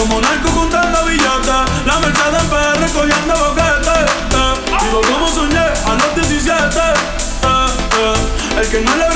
Como narco contando billata, la Mercedes PR recogiendo boquete. Eh, vivo como soñé a los 17. Eh, eh. El que no le